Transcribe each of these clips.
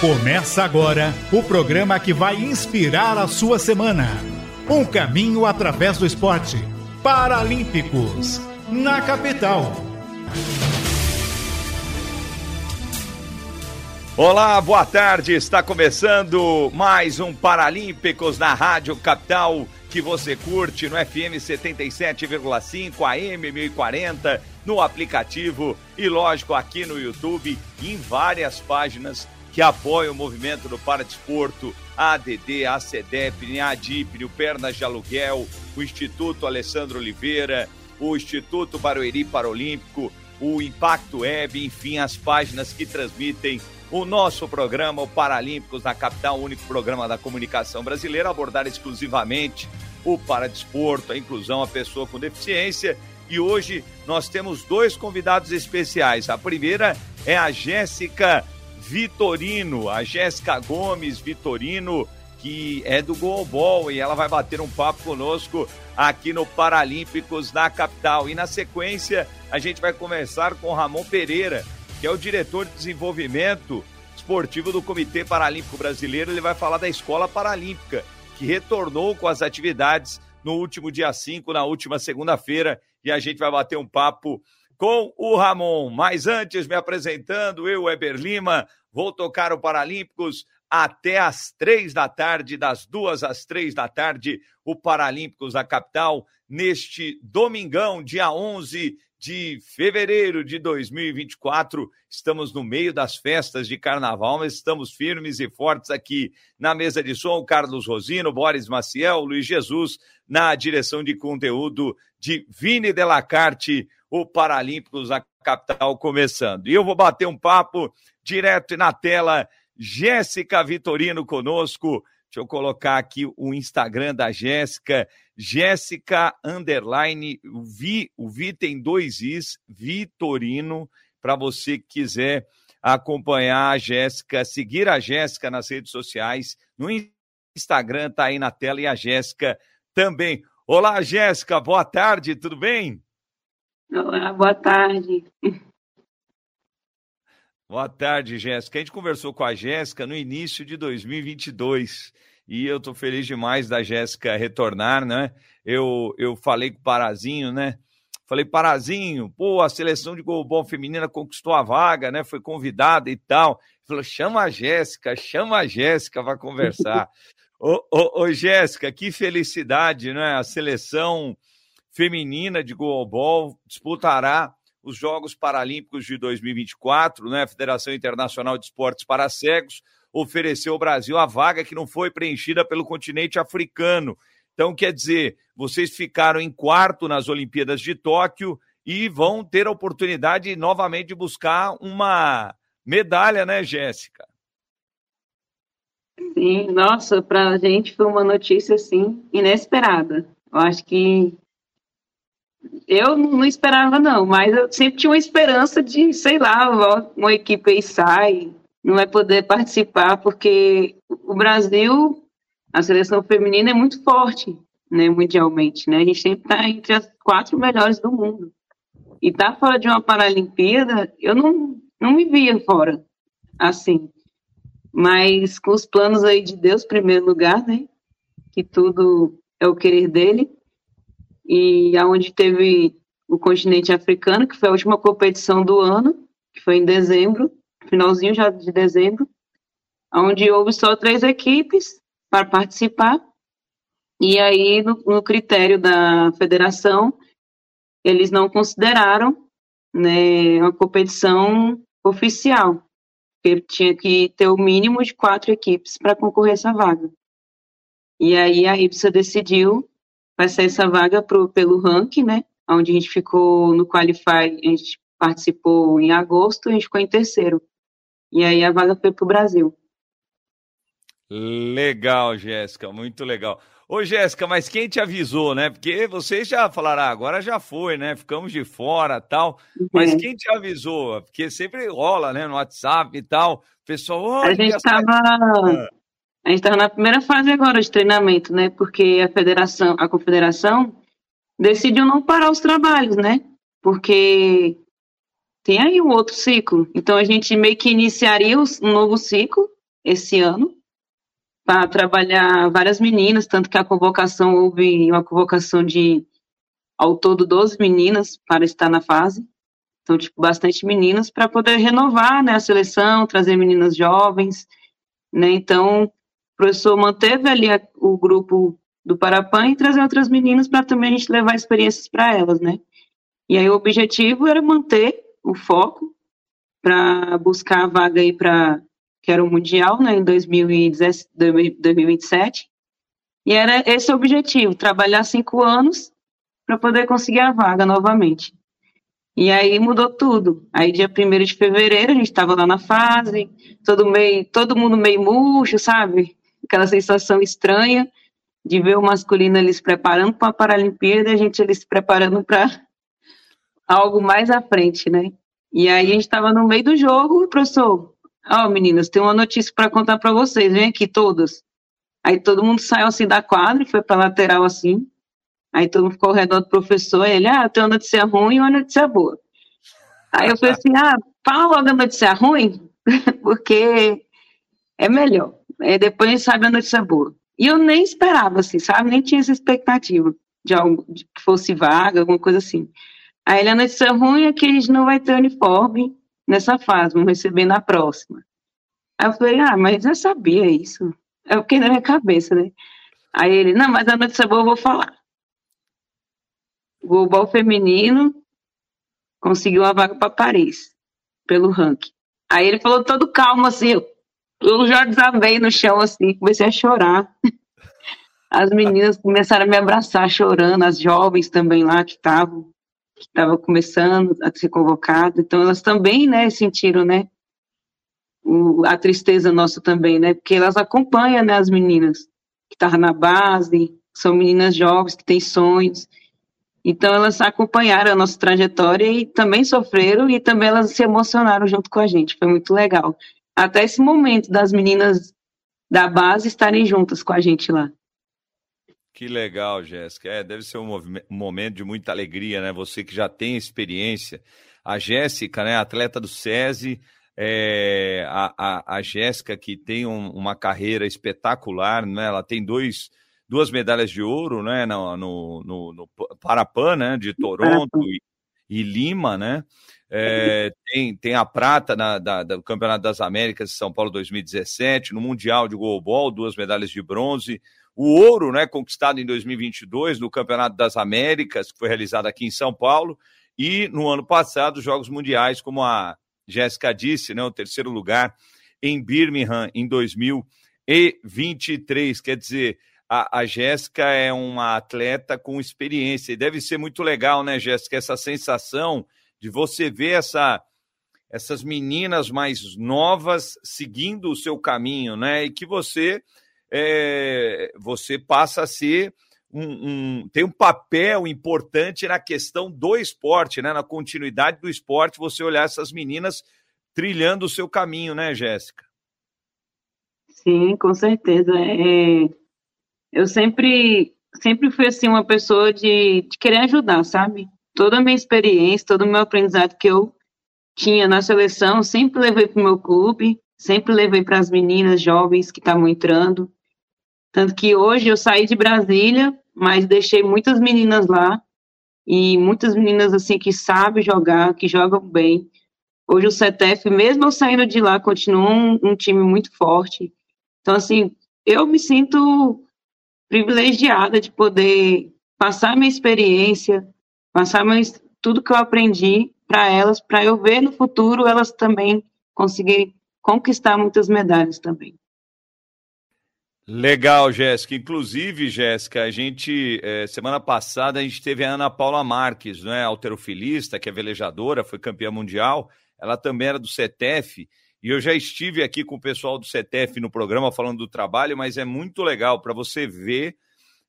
Começa agora o programa que vai inspirar a sua semana. Um caminho através do esporte. Paralímpicos, na capital. Olá, boa tarde. Está começando mais um Paralímpicos na Rádio Capital que você curte no FM 77,5 AM 1040, no aplicativo e lógico aqui no YouTube e em várias páginas que apoia o movimento do paradesporto, a ADD, a CEDEP, a ADIP, o Pernas de Aluguel, o Instituto Alessandro Oliveira, o Instituto Barueri Paralímpico, o Impacto Web, enfim, as páginas que transmitem o nosso programa, o Paralímpicos na capital, o único programa da comunicação brasileira, abordar exclusivamente o paradesporto, a inclusão, a pessoa com deficiência. E hoje nós temos dois convidados especiais. A primeira é a Jéssica Vitorino, a Jéssica Gomes Vitorino, que é do Goalball, e ela vai bater um papo conosco aqui no Paralímpicos da capital. E na sequência, a gente vai conversar com Ramon Pereira, que é o diretor de desenvolvimento esportivo do Comitê Paralímpico Brasileiro. Ele vai falar da Escola Paralímpica, que retornou com as atividades no último dia 5, na última segunda-feira, e a gente vai bater um papo com o Ramon. Mas antes, me apresentando, eu, Eber Lima, vou tocar o Paralímpicos até às três da tarde, das duas às três da tarde, o Paralímpicos da capital, neste domingão, dia 11 de fevereiro de 2024. Estamos no meio das festas de carnaval, mas estamos firmes e fortes aqui na mesa de som. Carlos Rosino, Boris Maciel, Luiz Jesus, na direção de conteúdo de Vini Delacarte, o Paralímpicos da capital começando. E eu vou bater um papo direto na tela. Jéssica Vitorino conosco. Deixa eu colocar aqui o Instagram da Jéssica. Jéssica Underline, Vi, o Vi tem dois Is, Vitorino, para você que quiser acompanhar a Jéssica, seguir a Jéssica nas redes sociais, no Instagram tá aí na tela e a Jéssica também. Olá, Jéssica, boa tarde, tudo bem? Olá, boa tarde. Boa tarde, Jéssica. A gente conversou com a Jéssica no início de 2022 e eu estou feliz demais da Jéssica retornar, né? Eu, eu falei com o Parazinho, né? Falei, Parazinho, pô, a seleção de golbol feminina conquistou a vaga, né? Foi convidada e tal. Ele falou, chama a Jéssica, chama a Jéssica para conversar. ô, ô, ô, Jéssica, que felicidade, né? A seleção feminina de golbol disputará os Jogos Paralímpicos de 2024, né? A Federação Internacional de Esportes para Cegos ofereceu ao Brasil a vaga que não foi preenchida pelo continente africano. Então, quer dizer, vocês ficaram em quarto nas Olimpíadas de Tóquio e vão ter a oportunidade novamente de buscar uma medalha, né, Jéssica? Sim, nossa, para a gente foi uma notícia assim inesperada. Eu acho que eu não esperava não, mas eu sempre tinha uma esperança de, sei lá, uma equipe aí sai, não vai poder participar porque o Brasil, a seleção feminina é muito forte, né, mundialmente, né? A gente sempre está entre as quatro melhores do mundo. E tá fora de uma Paralimpíada, eu não, não me via fora, assim. Mas com os planos aí de Deus, primeiro lugar, né? Que tudo é o querer dele. E aonde teve o continente africano, que foi a última competição do ano, que foi em dezembro, finalzinho já de dezembro, onde houve só três equipes para participar, e aí, no, no critério da federação, eles não consideraram né, uma competição oficial, porque tinha que ter o mínimo de quatro equipes para concorrer essa vaga. E aí a IPSA decidiu passar essa vaga pro, pelo ranking, né, onde a gente ficou no Qualify, a gente participou em agosto, a gente ficou em terceiro. E aí a vaga foi para o Brasil. Legal, Jéssica, muito legal. Ô, Jéssica, mas quem te avisou, né? Porque vocês já falaram, ah, agora já foi, né? Ficamos de fora tal. Mas uhum. quem te avisou? Porque sempre rola, né? No WhatsApp e tal. pessoal, a gente estava. A gente estava na primeira fase agora de treinamento, né? Porque a federação, a confederação decidiu não parar os trabalhos, né? Porque tem aí um outro ciclo. Então a gente meio que iniciaria um novo ciclo esse ano para trabalhar várias meninas, tanto que a convocação houve uma convocação de ao todo 12 meninas para estar na fase. Então, tipo, bastante meninas para poder renovar, né, a seleção, trazer meninas jovens, né? Então, professor manteve ali a, o grupo do Parapan e trazer outras meninas para também a gente levar experiências para elas, né? E aí o objetivo era manter o foco para buscar a vaga aí para que era o Mundial, né, em 2027. E era esse o objetivo, trabalhar cinco anos para poder conseguir a vaga novamente. E aí mudou tudo. Aí dia 1 de fevereiro a gente estava lá na fase, todo, meio, todo mundo meio murcho, sabe? Aquela sensação estranha de ver o masculino eles preparando para a Paralimpíada e a gente eles preparando para algo mais à frente, né? E aí a gente estava no meio do jogo, o professor, Ó, oh, meninas, tem uma notícia para contar para vocês, vem aqui todas. Aí todo mundo saiu assim da quadra, foi para lateral assim. Aí todo mundo ficou ao redor do professor, e ele, ah, tem uma notícia ruim e uma notícia boa. Aí eu falei assim, ah, fala logo a notícia ruim, porque é melhor. É, depois a gente sabe a notícia boa. E eu nem esperava, assim, sabe? Nem tinha essa expectativa de algo de que fosse vaga, alguma coisa assim. Aí a notícia ruim é que a gente não vai ter uniforme nessa fase, vamos receber na próxima. Aí eu falei, ah, mas eu sabia isso. Eu fiquei na minha cabeça, né? Aí ele, não, mas a notícia boa eu vou falar. O global feminino conseguiu a vaga para Paris, pelo ranking. Aí ele falou todo calmo, assim, eu, eu já desabei no chão, assim, comecei a chorar. As meninas começaram a me abraçar, chorando, as jovens também lá que estavam que estava começando a ser convocado. Então elas também, né, sentiram, né, o, a tristeza nossa também, né, porque elas acompanham, né, as meninas que estavam na base, são meninas jovens que têm sonhos. Então elas acompanharam a nossa trajetória e também sofreram e também elas se emocionaram junto com a gente. Foi muito legal. Até esse momento das meninas da base estarem juntas com a gente lá. Que legal, Jéssica. É, deve ser um, momento de muita alegria, né? Você que já tem experiência. A Jéssica, né, atleta do SESI, é, a, a, a Jéssica que tem um, uma carreira espetacular, né? Ela tem dois, duas medalhas de ouro, né, no, no, no, no Parapan, né, de Toronto e, e Lima, né? É, tem, tem a prata na, da, do Campeonato das Américas de São Paulo 2017, no Mundial de Goalball, duas medalhas de bronze, o ouro, né, conquistado em 2022 no Campeonato das Américas, que foi realizado aqui em São Paulo, e no ano passado, os Jogos Mundiais, como a Jéssica disse, né, o terceiro lugar em Birmingham em 2023. Quer dizer, a, a Jéssica é uma atleta com experiência, e deve ser muito legal, né, Jéssica, essa sensação de você ver essa essas meninas mais novas seguindo o seu caminho, né? E que você é, você passa a ser um, um, tem um papel importante na questão do esporte, né? Na continuidade do esporte, você olhar essas meninas trilhando o seu caminho, né, Jéssica? Sim, com certeza. É, eu sempre, sempre fui assim uma pessoa de, de querer ajudar, sabe? Toda a minha experiência, todo o meu aprendizado que eu tinha na seleção, sempre levei para o meu clube, sempre levei para as meninas jovens que estavam entrando. Tanto que hoje eu saí de Brasília, mas deixei muitas meninas lá, e muitas meninas assim que sabem jogar, que jogam bem. Hoje o CETEF, mesmo eu saindo de lá, continua um, um time muito forte. Então, assim, eu me sinto privilegiada de poder passar minha experiência, passar tudo que eu aprendi para elas, para eu ver no futuro elas também conseguirem conquistar muitas medalhas também. Legal, Jéssica. Inclusive, Jéssica, a gente, é, semana passada, a gente teve a Ana Paula Marques, né, alterofilista, que é velejadora, foi campeã mundial. Ela também era do CETEF. E eu já estive aqui com o pessoal do CETEF no programa falando do trabalho, mas é muito legal para você ver,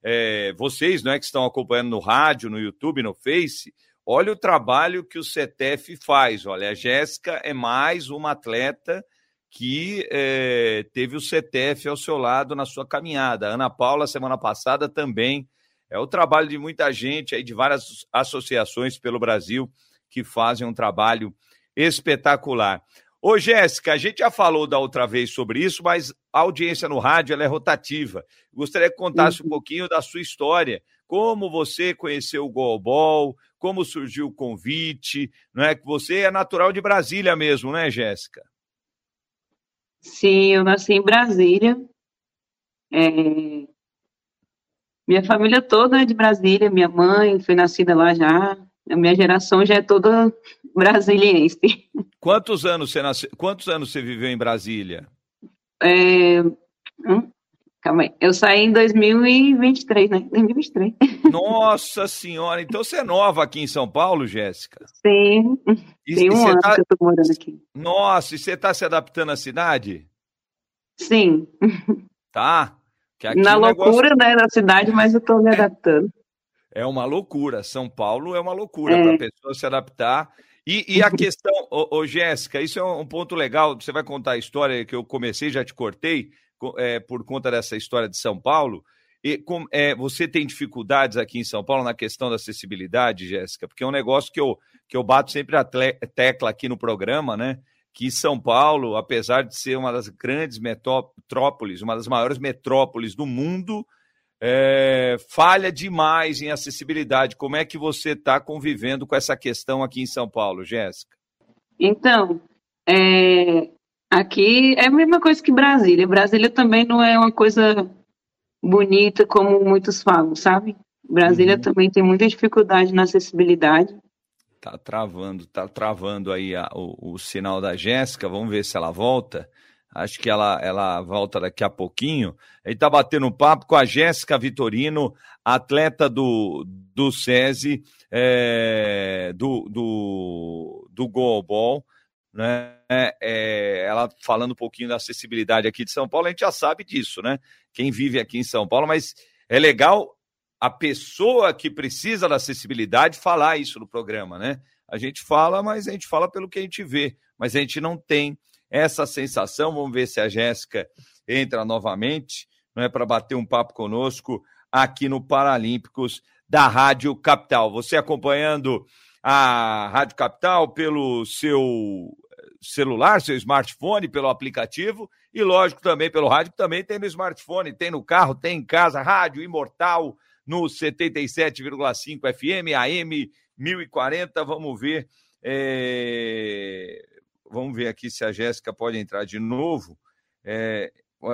é, vocês né, que estão acompanhando no rádio, no YouTube, no Face, olha o trabalho que o CETEF faz. Olha, a Jéssica é mais uma atleta que é, teve o CTF ao seu lado na sua caminhada. A Ana Paula, semana passada, também. É o trabalho de muita gente aí, de várias associações pelo Brasil, que fazem um trabalho espetacular. Ô, Jéssica, a gente já falou da outra vez sobre isso, mas a audiência no rádio é rotativa. Gostaria que contasse um uhum. pouquinho da sua história. Como você conheceu o Golbol, como surgiu o convite, não é? Que você é natural de Brasília mesmo, né, Jéssica? Sim, eu nasci em Brasília. É... Minha família toda é de Brasília, minha mãe foi nascida lá já. A minha geração já é toda brasiliense. Quantos anos você nasceu? Quantos anos você viveu em Brasília? É... Hum? Calma aí. Eu saí em 2023, né? 2023. Nossa senhora, então você é nova aqui em São Paulo, Jéssica? Sim. E, Tem um ano tá... que eu tô morando aqui. Nossa, e você tá se adaptando à cidade? Sim. Tá. Na loucura, negócio... né, da cidade, mas eu tô me adaptando. É uma loucura. São Paulo é uma loucura é. para a pessoa se adaptar. E, e a questão, ô, ô, Jéssica, isso é um ponto legal. Você vai contar a história que eu comecei, já te cortei, é, por conta dessa história de São Paulo. E com, é, você tem dificuldades aqui em São Paulo na questão da acessibilidade, Jéssica? Porque é um negócio que eu, que eu bato sempre a tecla aqui no programa, né? Que São Paulo, apesar de ser uma das grandes metrópoles, uma das maiores metrópoles do mundo, é, falha demais em acessibilidade. Como é que você está convivendo com essa questão aqui em São Paulo, Jéssica? Então, é, aqui é a mesma coisa que Brasília. Brasília também não é uma coisa bonita como muitos falam, sabe? Brasília uhum. também tem muita dificuldade na acessibilidade. Tá travando, tá travando aí a, o, o sinal da Jéssica. Vamos ver se ela volta. Acho que ela, ela volta daqui a pouquinho. Gente está batendo papo com a Jéssica Vitorino, atleta do, do SESI, é, do, do, do Goalball, né? É, ela falando um pouquinho da acessibilidade aqui de São Paulo, a gente já sabe disso, né? Quem vive aqui em São Paulo, mas é legal a pessoa que precisa da acessibilidade falar isso no programa, né? A gente fala, mas a gente fala pelo que a gente vê, mas a gente não tem essa sensação. Vamos ver se a Jéssica entra novamente, não é para bater um papo conosco aqui no Paralímpicos da Rádio Capital. Você acompanhando a Rádio Capital pelo seu celular, seu smartphone, pelo aplicativo e, lógico, também pelo rádio, que também tem no smartphone, tem no carro, tem em casa, Rádio Imortal no 77,5 FM, AM 1040. Vamos ver. É... Vamos ver aqui se a Jéssica pode entrar de novo. É,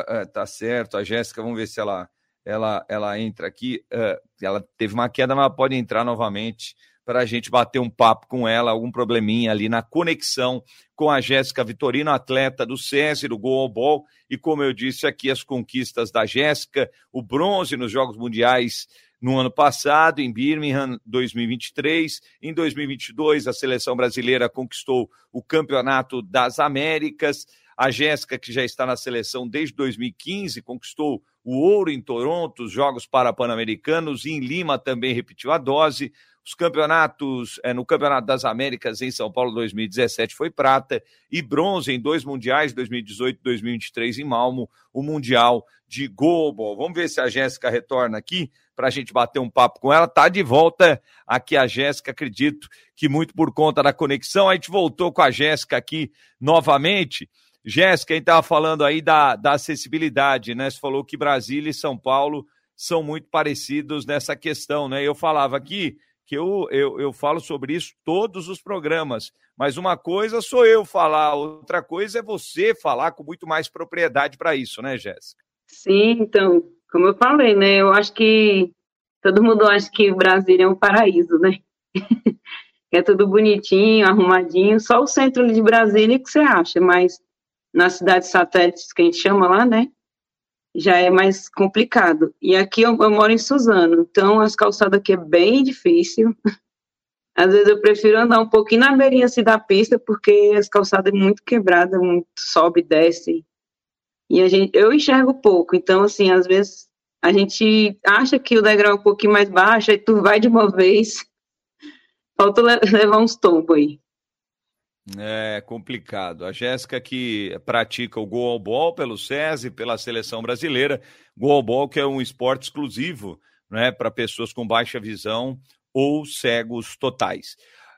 é, tá certo, a Jéssica, vamos ver se ela, ela, ela entra aqui. É, ela teve uma queda, mas pode entrar novamente para a gente bater um papo com ela, algum probleminha ali na conexão com a Jéssica Vitorino, atleta do SESI, do Goalball, e como eu disse aqui, as conquistas da Jéssica, o bronze nos Jogos Mundiais no ano passado, em Birmingham, 2023. Em 2022, a seleção brasileira conquistou o Campeonato das Américas. A Jéssica, que já está na seleção desde 2015, conquistou o ouro em Toronto, os Jogos Parapan-Americanos, e em Lima também repetiu a dose. Os campeonatos, é, no Campeonato das Américas em São Paulo 2017 foi prata e bronze em dois mundiais, 2018 e 2023 em Malmo, o Mundial de Goalball. Vamos ver se a Jéssica retorna aqui para a gente bater um papo com ela. Tá de volta aqui a Jéssica, acredito que muito por conta da conexão. A gente voltou com a Jéssica aqui novamente. Jéssica, a gente estava falando aí da, da acessibilidade, né? Você falou que Brasília e São Paulo são muito parecidos nessa questão, né? Eu falava aqui que eu, eu, eu falo sobre isso todos os programas, mas uma coisa sou eu falar, outra coisa é você falar com muito mais propriedade para isso, né, Jéssica? Sim, então, como eu falei, né? Eu acho que todo mundo acha que o Brasil é um paraíso, né? é tudo bonitinho, arrumadinho, só o centro de Brasília que você acha, mas nas cidades satélites que a gente chama lá, né? Já é mais complicado. E aqui eu, eu moro em Suzano, então as calçadas aqui é bem difícil. Às vezes eu prefiro andar um pouquinho na beirinha assim, da pista, porque as calçadas é muito quebrada, muito sobe e desce. E a gente, eu enxergo pouco, então, assim, às vezes a gente acha que o degrau é um pouquinho mais baixo, aí tu vai de uma vez, falta levar uns tombos aí. É complicado. A Jéssica que pratica o goalball pelo SESI, pela seleção brasileira, goalball que é um esporte exclusivo né, para pessoas com baixa visão ou cegos totais.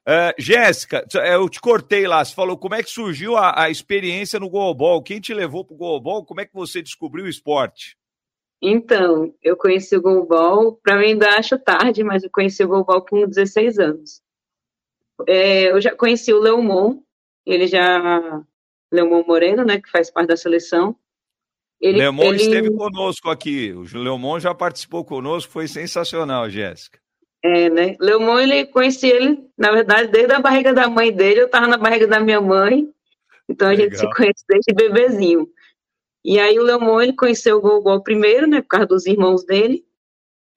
Uh, Jéssica, eu te cortei lá, você falou como é que surgiu a, a experiência no goalball, quem te levou para o goalball, como é que você descobriu o esporte? Então, eu conheci o goalball, para mim ainda acho tarde, mas eu conheci o goalball com 16 anos. É, eu já conheci o Leomon, ele já, Leomon Moreno, né, que faz parte da seleção. Ele, Leomon ele... esteve conosco aqui, o Leomon já participou conosco, foi sensacional, Jéssica. É, né? Leomon, ele conheci ele, na verdade, desde a barriga da mãe dele, eu estava na barriga da minha mãe, então a Legal. gente se conhece desde bebezinho. E aí o Leomon, ele conheceu o Gogol primeiro, né, por causa dos irmãos dele,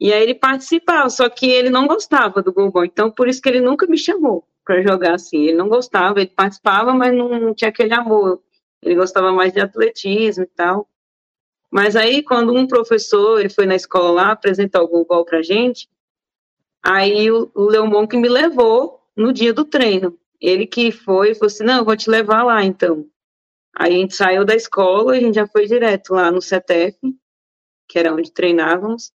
e aí ele participava, só que ele não gostava do Gogol, então por isso que ele nunca me chamou para jogar assim, ele não gostava, ele participava, mas não, não tinha aquele amor, ele gostava mais de atletismo e tal. Mas aí, quando um professor, ele foi na escola lá apresentar o Gogol pra gente, Aí o, Leomon que me levou no dia do treino. Ele que foi, falou assim, não, eu vou te levar lá então. Aí a gente saiu da escola, a gente já foi direto lá no CETEF, que era onde treinávamos.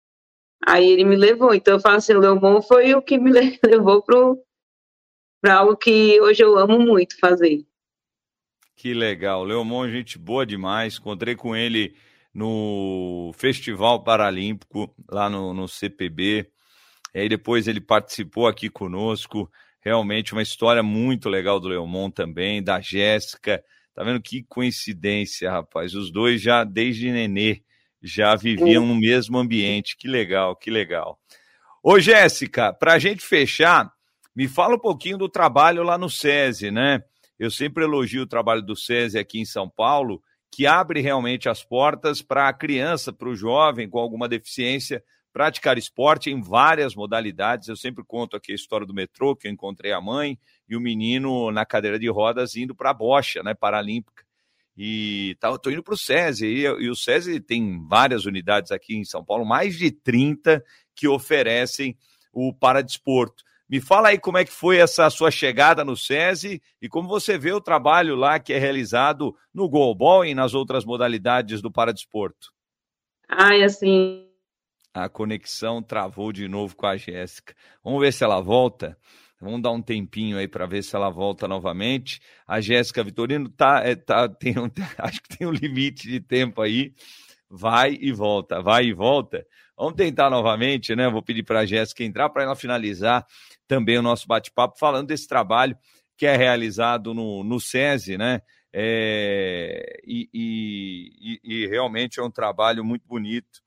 Aí ele me levou. Então eu falo assim, o Leomon foi o que me levou para algo que hoje eu amo muito fazer. Que legal. Leomon, gente boa demais. Encontrei com ele no Festival Paralímpico, lá no, no CPB. E aí depois ele participou aqui conosco. Realmente uma história muito legal do Leomon também, da Jéssica. Tá vendo que coincidência, rapaz? Os dois já desde nenê já viviam no mesmo ambiente. Que legal, que legal. Ô, Jéssica, para a gente fechar, me fala um pouquinho do trabalho lá no SESI, né? Eu sempre elogio o trabalho do SESI aqui em São Paulo, que abre realmente as portas para a criança, para o jovem com alguma deficiência, praticar esporte em várias modalidades. Eu sempre conto aqui a história do metrô, que eu encontrei a mãe e o menino na cadeira de rodas indo para a bocha, né, paralímpica. E tá, tô indo para o SESI, e, e o SESI tem várias unidades aqui em São Paulo, mais de 30 que oferecem o paradesporto. Me fala aí como é que foi essa sua chegada no SESI e como você vê o trabalho lá que é realizado no goalball e nas outras modalidades do paradesporto. Ai, assim, a conexão travou de novo com a Jéssica. Vamos ver se ela volta. Vamos dar um tempinho aí para ver se ela volta novamente. A Jéssica Vitorino tá, é, tá tem um, acho que tem um limite de tempo aí. Vai e volta, vai e volta. Vamos tentar novamente, né? Vou pedir para a Jéssica entrar para ela finalizar também o nosso bate-papo falando desse trabalho que é realizado no, no SESI, né? É, e, e, e realmente é um trabalho muito bonito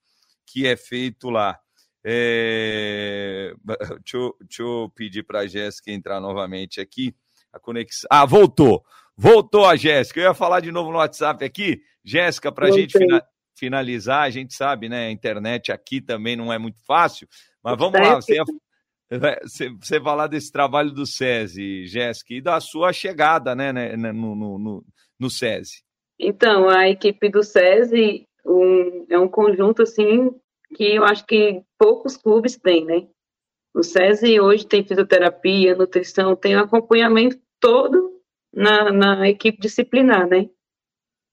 que é feito lá. É... Deixa, eu, deixa, eu, pedir para a Jéssica entrar novamente aqui. A conexão. Ah, voltou! Voltou a Jéssica. Eu ia falar de novo no WhatsApp aqui. Jéssica, para a gente fina... finalizar, a gente sabe, né? A internet aqui também não é muito fácil, mas vamos lá. Você, ia... você falar desse trabalho do SESI, Jéssica, e da sua chegada né, né no, no, no, no SESI. Então, a equipe do SESI um, é um conjunto assim que eu acho que poucos clubes têm, né? O SESI hoje tem fisioterapia, nutrição, tem acompanhamento todo na, na equipe disciplinar, né?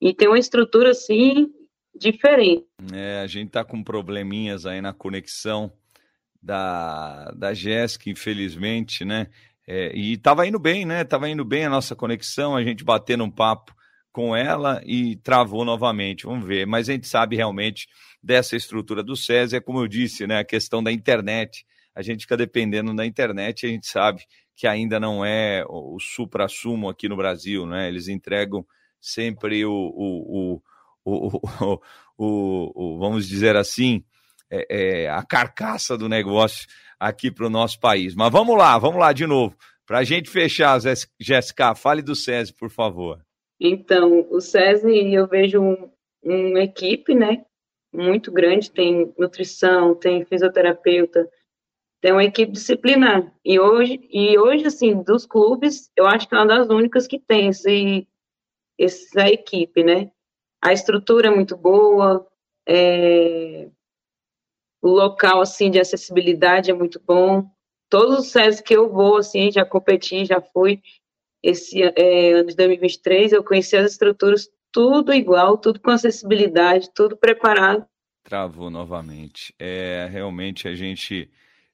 E tem uma estrutura assim diferente. É, a gente tá com probleminhas aí na conexão da, da Jéssica, infelizmente, né? É, e tava indo bem, né? Tava indo bem a nossa conexão, a gente batendo um papo com ela e travou novamente. Vamos ver. Mas a gente sabe realmente dessa estrutura do SESI, é como eu disse, né? A questão da internet. A gente fica dependendo da internet, a gente sabe que ainda não é o supra-sumo aqui no Brasil, né? Eles entregam sempre o, o, o, o vamos dizer assim, é, é, a carcaça do negócio aqui para o nosso país. Mas vamos lá, vamos lá de novo. Para a gente fechar, Jéssica, fale do SESI, por favor. Então, o SESI, eu vejo um, uma equipe, né, muito grande, tem nutrição, tem fisioterapeuta, tem uma equipe disciplinar. E hoje, e hoje assim, dos clubes, eu acho que é uma das únicas que tem esse, essa equipe, né? A estrutura é muito boa, é, o local, assim, de acessibilidade é muito bom. Todos os SESI que eu vou, assim, já competi, já fui, esse é, ano de 2023, eu conheci as estruturas tudo igual, tudo com acessibilidade, tudo preparado. Travou novamente. É, realmente a gente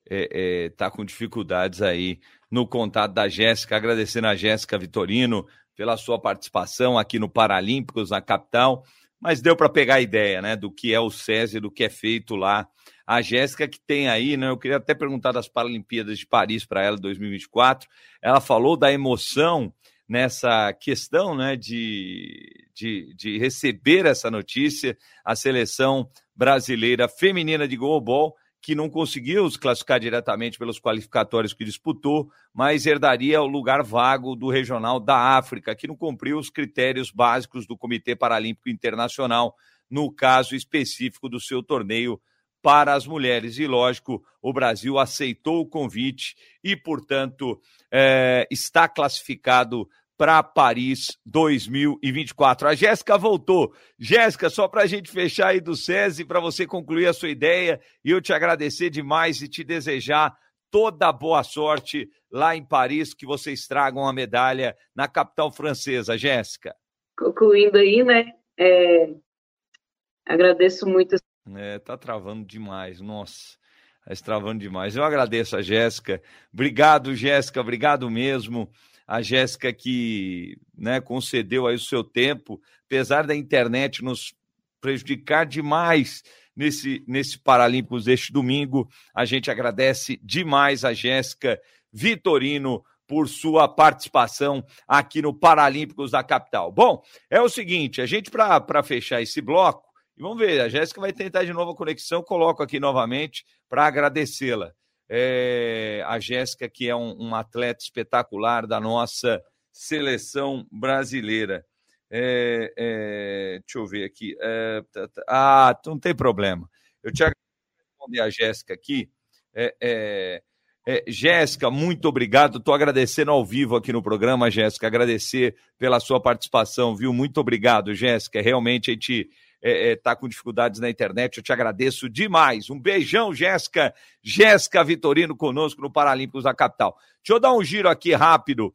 é, é, tá com dificuldades aí no contato da Jéssica. Agradecendo a Jéssica Vitorino pela sua participação aqui no Paralímpicos, na capital. Mas deu para pegar a ideia, né, do que é o SESI, do que é feito lá. A Jéssica que tem aí, né, eu queria até perguntar das Paralimpíadas de Paris para ela 2024. Ela falou da emoção nessa questão, né, de, de, de receber essa notícia, a seleção brasileira feminina de goalball que não conseguiu se classificar diretamente pelos qualificatórios que disputou, mas herdaria o lugar vago do regional da África, que não cumpriu os critérios básicos do Comitê Paralímpico Internacional, no caso específico do seu torneio para as mulheres. E, lógico, o Brasil aceitou o convite e, portanto, é, está classificado para Paris 2024. A Jéssica voltou. Jéssica, só para a gente fechar aí do SESI, para você concluir a sua ideia, e eu te agradecer demais e te desejar toda boa sorte lá em Paris, que vocês tragam a medalha na capital francesa, Jéssica. Concluindo aí, né? É... Agradeço muito. É, tá travando demais, nossa. Está travando demais. Eu agradeço a Jéssica. Obrigado, Jéssica. Obrigado mesmo a Jéssica que né, concedeu aí o seu tempo, apesar da internet nos prejudicar demais nesse, nesse Paralímpicos deste domingo. A gente agradece demais a Jéssica Vitorino por sua participação aqui no Paralímpicos da capital. Bom, é o seguinte, a gente, para fechar esse bloco, e vamos ver, a Jéssica vai tentar de novo a conexão, coloco aqui novamente para agradecê-la é, a Jéssica, que é um, atleta espetacular da nossa seleção brasileira. É, é, deixa eu ver aqui. É, tá, tá, ah, não tem problema. Eu te responder a Jéssica aqui. É, é, é, Jéssica, muito obrigado. Estou agradecendo ao vivo aqui no programa, Jéssica. Agradecer pela sua participação, viu? Muito obrigado, Jéssica. Realmente a gente está é, é, tá com dificuldades na internet, eu te agradeço demais. Um beijão, Jéssica. Jéssica Vitorino conosco no Paralímpicos da Capital. Deixa eu dar um giro aqui rápido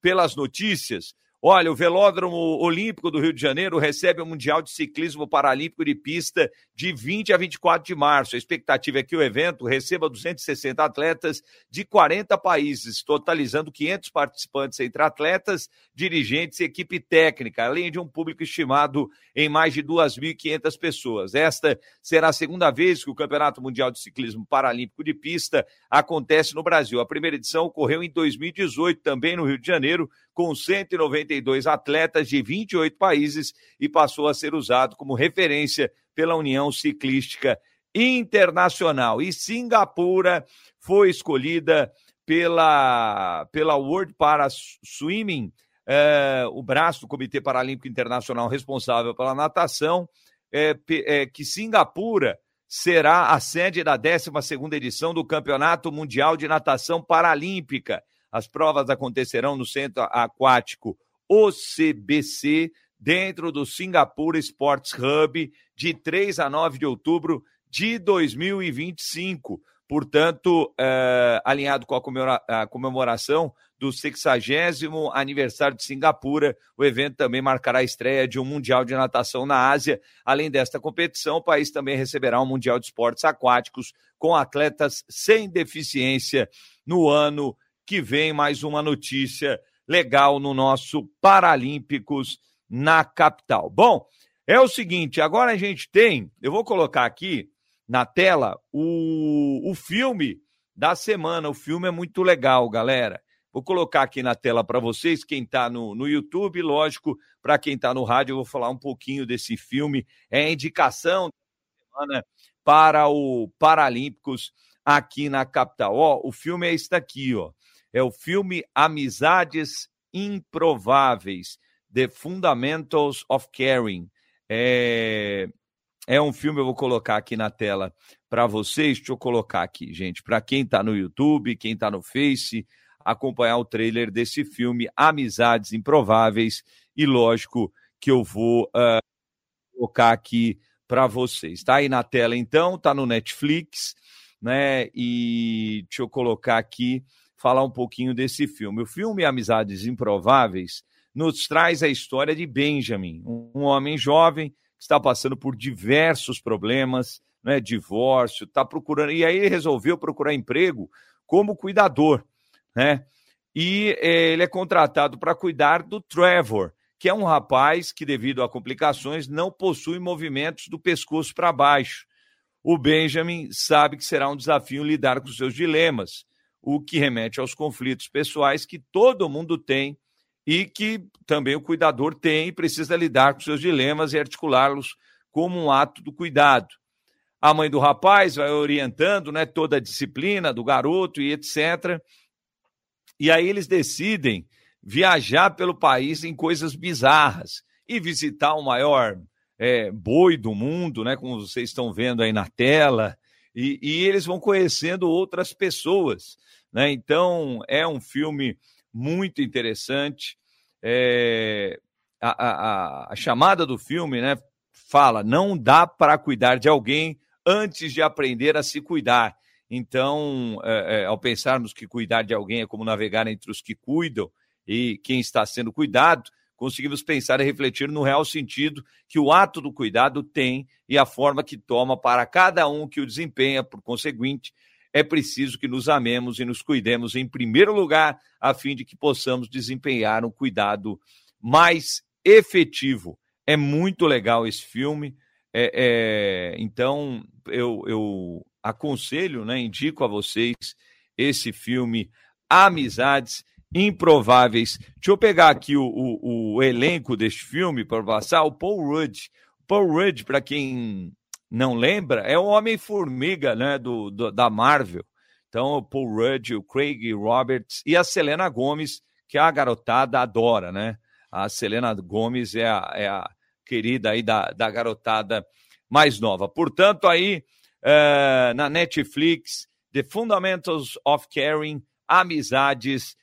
pelas notícias. Olha, o Velódromo Olímpico do Rio de Janeiro recebe o Mundial de Ciclismo Paralímpico de Pista de 20 a 24 de março. A expectativa é que o evento receba 260 atletas de 40 países, totalizando 500 participantes entre atletas, dirigentes e equipe técnica, além de um público estimado em mais de 2.500 pessoas. Esta será a segunda vez que o Campeonato Mundial de Ciclismo Paralímpico de Pista acontece no Brasil. A primeira edição ocorreu em 2018, também no Rio de Janeiro, com 192 atletas de 28 países e passou a ser usado como referência pela União Ciclística Internacional. E Singapura foi escolhida pela, pela World Para Swimming, é, o braço do Comitê Paralímpico Internacional responsável pela natação, é, é, que Singapura será a sede da 12 edição do Campeonato Mundial de Natação Paralímpica. As provas acontecerão no Centro Aquático OCBC, dentro do Singapura Sports Hub, de 3 a 9 de outubro de 2025. Portanto, é, alinhado com a comemoração do 60 aniversário de Singapura, o evento também marcará a estreia de um Mundial de Natação na Ásia. Além desta competição, o país também receberá um Mundial de Esportes Aquáticos com atletas sem deficiência no ano que vem mais uma notícia legal no nosso Paralímpicos na capital. Bom, é o seguinte, agora a gente tem, eu vou colocar aqui na tela o, o filme da semana. O filme é muito legal, galera. Vou colocar aqui na tela para vocês, quem está no, no YouTube, lógico, para quem está no rádio, eu vou falar um pouquinho desse filme. É indicação da semana para o Paralímpicos aqui na capital. Ó, o filme é este aqui, ó. É o filme Amizades Improváveis, The Fundamentals of Caring. É, é um filme, eu vou colocar aqui na tela para vocês. Deixa eu colocar aqui, gente, para quem está no YouTube, quem está no Face, acompanhar o trailer desse filme, Amizades Improváveis. E lógico que eu vou uh, colocar aqui para vocês. Está aí na tela, então, está no Netflix, né? E deixa eu colocar aqui falar um pouquinho desse filme. O filme Amizades Improváveis nos traz a história de Benjamin, um homem jovem que está passando por diversos problemas né, divórcio, está procurando. E aí ele resolveu procurar emprego como cuidador, né? E é, ele é contratado para cuidar do Trevor, que é um rapaz que, devido a complicações, não possui movimentos do pescoço para baixo. O Benjamin sabe que será um desafio lidar com seus dilemas, o que remete aos conflitos pessoais que todo mundo tem e que também o cuidador tem e precisa lidar com seus dilemas e articulá-los como um ato do cuidado. A mãe do rapaz vai orientando né, toda a disciplina do garoto e etc. E aí eles decidem viajar pelo país em coisas bizarras e visitar o maior é, boi do mundo, né? Como vocês estão vendo aí na tela, e, e eles vão conhecendo outras pessoas, né? Então é um filme muito interessante. É, a, a, a chamada do filme, né? Fala, não dá para cuidar de alguém antes de aprender a se cuidar. Então, é, é, ao pensarmos que cuidar de alguém é como navegar entre os que cuidam e quem está sendo cuidado, conseguimos pensar e refletir no real sentido que o ato do cuidado tem e a forma que toma para cada um que o desempenha, por conseguinte, é preciso que nos amemos e nos cuidemos em primeiro lugar, a fim de que possamos desempenhar um cuidado mais efetivo. É muito legal esse filme. É, é, então, eu, eu aconselho, né, indico a vocês esse filme Amizades Improváveis. Deixa eu pegar aqui o, o, o elenco deste filme para passar. O Paul Rudd. Paul Rudd, para quem não lembra, é o Homem-Formiga né, do, do, da Marvel. Então, o Paul Rudd, o Craig Roberts e a Selena Gomes, que a garotada adora, né? A Selena Gomes é a, é a querida aí da, da garotada mais nova. Portanto, aí uh, na Netflix, The Fundamentals of Caring, Amizades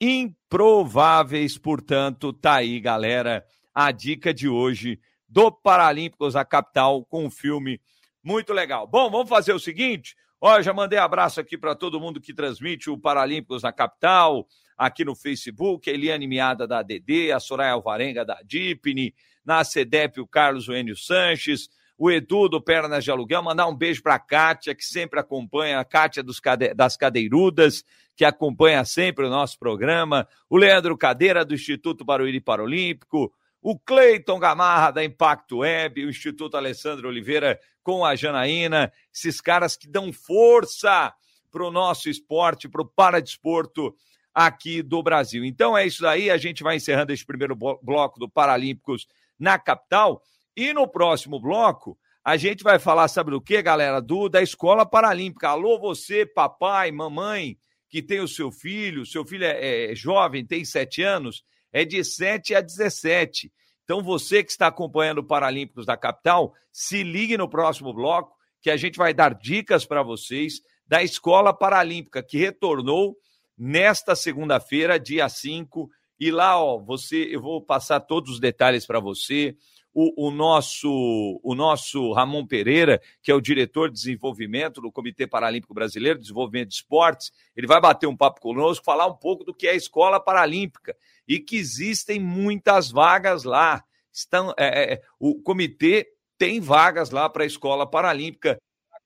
Improváveis. Portanto, tá aí, galera, a dica de hoje do Paralímpicos, a capital, com um filme muito legal. Bom, vamos fazer o seguinte. Ó, já mandei abraço aqui para todo mundo que transmite o Paralímpicos na capital, aqui no Facebook, a Eliane Miada da ADD, a Soraya Alvarenga da Dipne, na CEDEP o Carlos Enio Sanches, o Edu do Pernas de Aluguel, mandar um beijo para a Kátia, que sempre acompanha, a Kátia dos cade... das Cadeirudas, que acompanha sempre o nosso programa, o Leandro Cadeira, do Instituto Barueri Paralímpico, o Cleiton Gamarra, da Impacto Web, o Instituto Alessandro Oliveira com a Janaína, esses caras que dão força para o nosso esporte, para o paradesporto aqui do Brasil. Então é isso daí, a gente vai encerrando esse primeiro bloco do Paralímpicos na capital. E no próximo bloco, a gente vai falar, sabe do que, galera? Do da Escola Paralímpica. Alô, você, papai, mamãe, que tem o seu filho, seu filho é, é jovem, tem sete anos, é de 7 a 17. Então, você que está acompanhando o Paralímpicos da capital, se ligue no próximo bloco, que a gente vai dar dicas para vocês da Escola Paralímpica, que retornou nesta segunda-feira, dia 5. E lá, ó, você, eu vou passar todos os detalhes para você o, o, nosso, o nosso Ramon Pereira, que é o diretor de desenvolvimento do Comitê Paralímpico Brasileiro, Desenvolvimento de Esportes, ele vai bater um papo conosco, falar um pouco do que é a Escola Paralímpica e que existem muitas vagas lá. Estão, é, é, o comitê tem vagas lá para a Escola Paralímpica,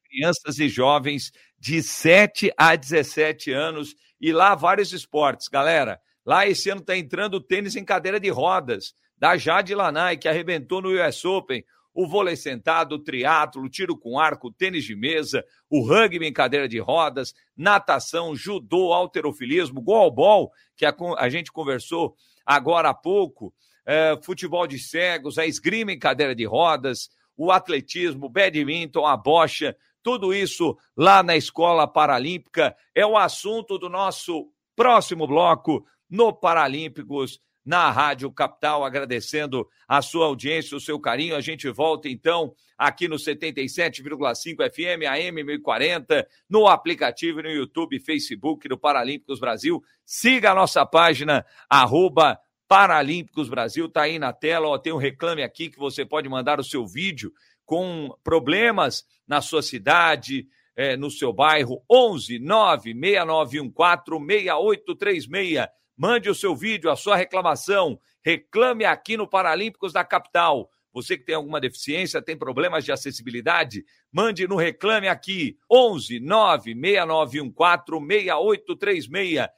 crianças e jovens de 7 a 17 anos, e lá vários esportes. Galera, lá esse ano está entrando o tênis em cadeira de rodas da Jade Lanai, que arrebentou no US Open, o vôlei sentado, o triatlo, tiro com arco, tênis de mesa, o rugby em cadeira de rodas, natação, judô, alterofilismo, goalball, que a, a gente conversou agora há pouco, é, futebol de cegos, a esgrima em cadeira de rodas, o atletismo, o badminton, a bocha, tudo isso lá na Escola Paralímpica. É o assunto do nosso próximo bloco no Paralímpicos na Rádio Capital, agradecendo a sua audiência, o seu carinho. A gente volta então aqui no 77,5 FM, AM 1040, no aplicativo, no YouTube, Facebook do Paralímpicos Brasil. Siga a nossa página, arroba Paralímpicos Brasil, tá aí na tela, ó, tem um reclame aqui que você pode mandar o seu vídeo com problemas na sua cidade, é, no seu bairro, 11 9 6914 6836. Mande o seu vídeo, a sua reclamação. Reclame aqui no Paralímpicos da Capital. Você que tem alguma deficiência, tem problemas de acessibilidade, mande no Reclame Aqui, 11 96914 6836.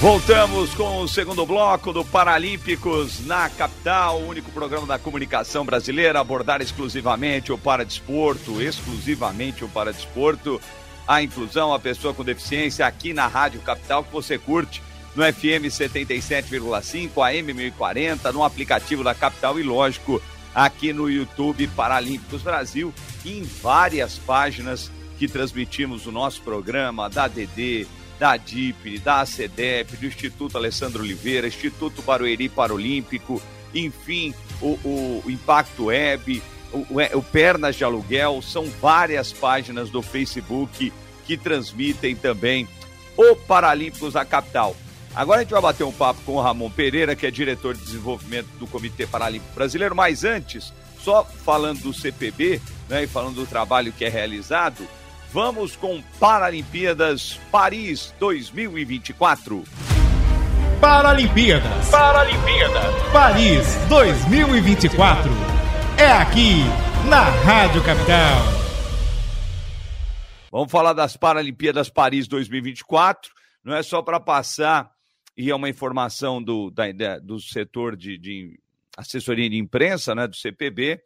Voltamos com o segundo bloco do Paralímpicos na capital, o único programa da comunicação brasileira a abordar exclusivamente o paradesporto, exclusivamente o paradesporto, a inclusão, a pessoa com deficiência aqui na Rádio Capital que você curte no FM 77,5, AM 1040, no aplicativo da Capital e lógico aqui no YouTube Paralímpicos Brasil e em várias páginas que transmitimos o nosso programa da DD, da DIP, da ACDEP, do Instituto Alessandro Oliveira, Instituto Barueri Paralímpico, enfim, o, o, Impacto Web, o, o Pernas de Aluguel, são várias páginas do Facebook que transmitem também o Paralímpicos da capital. Agora a gente vai bater um papo com o Ramon Pereira, que é diretor de desenvolvimento do Comitê Paralímpico Brasileiro, mas antes, só falando do CPB, né, e falando do trabalho que é realizado, Vamos com Paralimpíadas Paris 2024. Paralimpíadas. Paralimpíadas. Paris 2024. É aqui na Rádio Capital. Vamos falar das Paralimpíadas Paris 2024. Não é só para passar e é uma informação do, da, do setor de, de assessoria de imprensa, né, do CPB.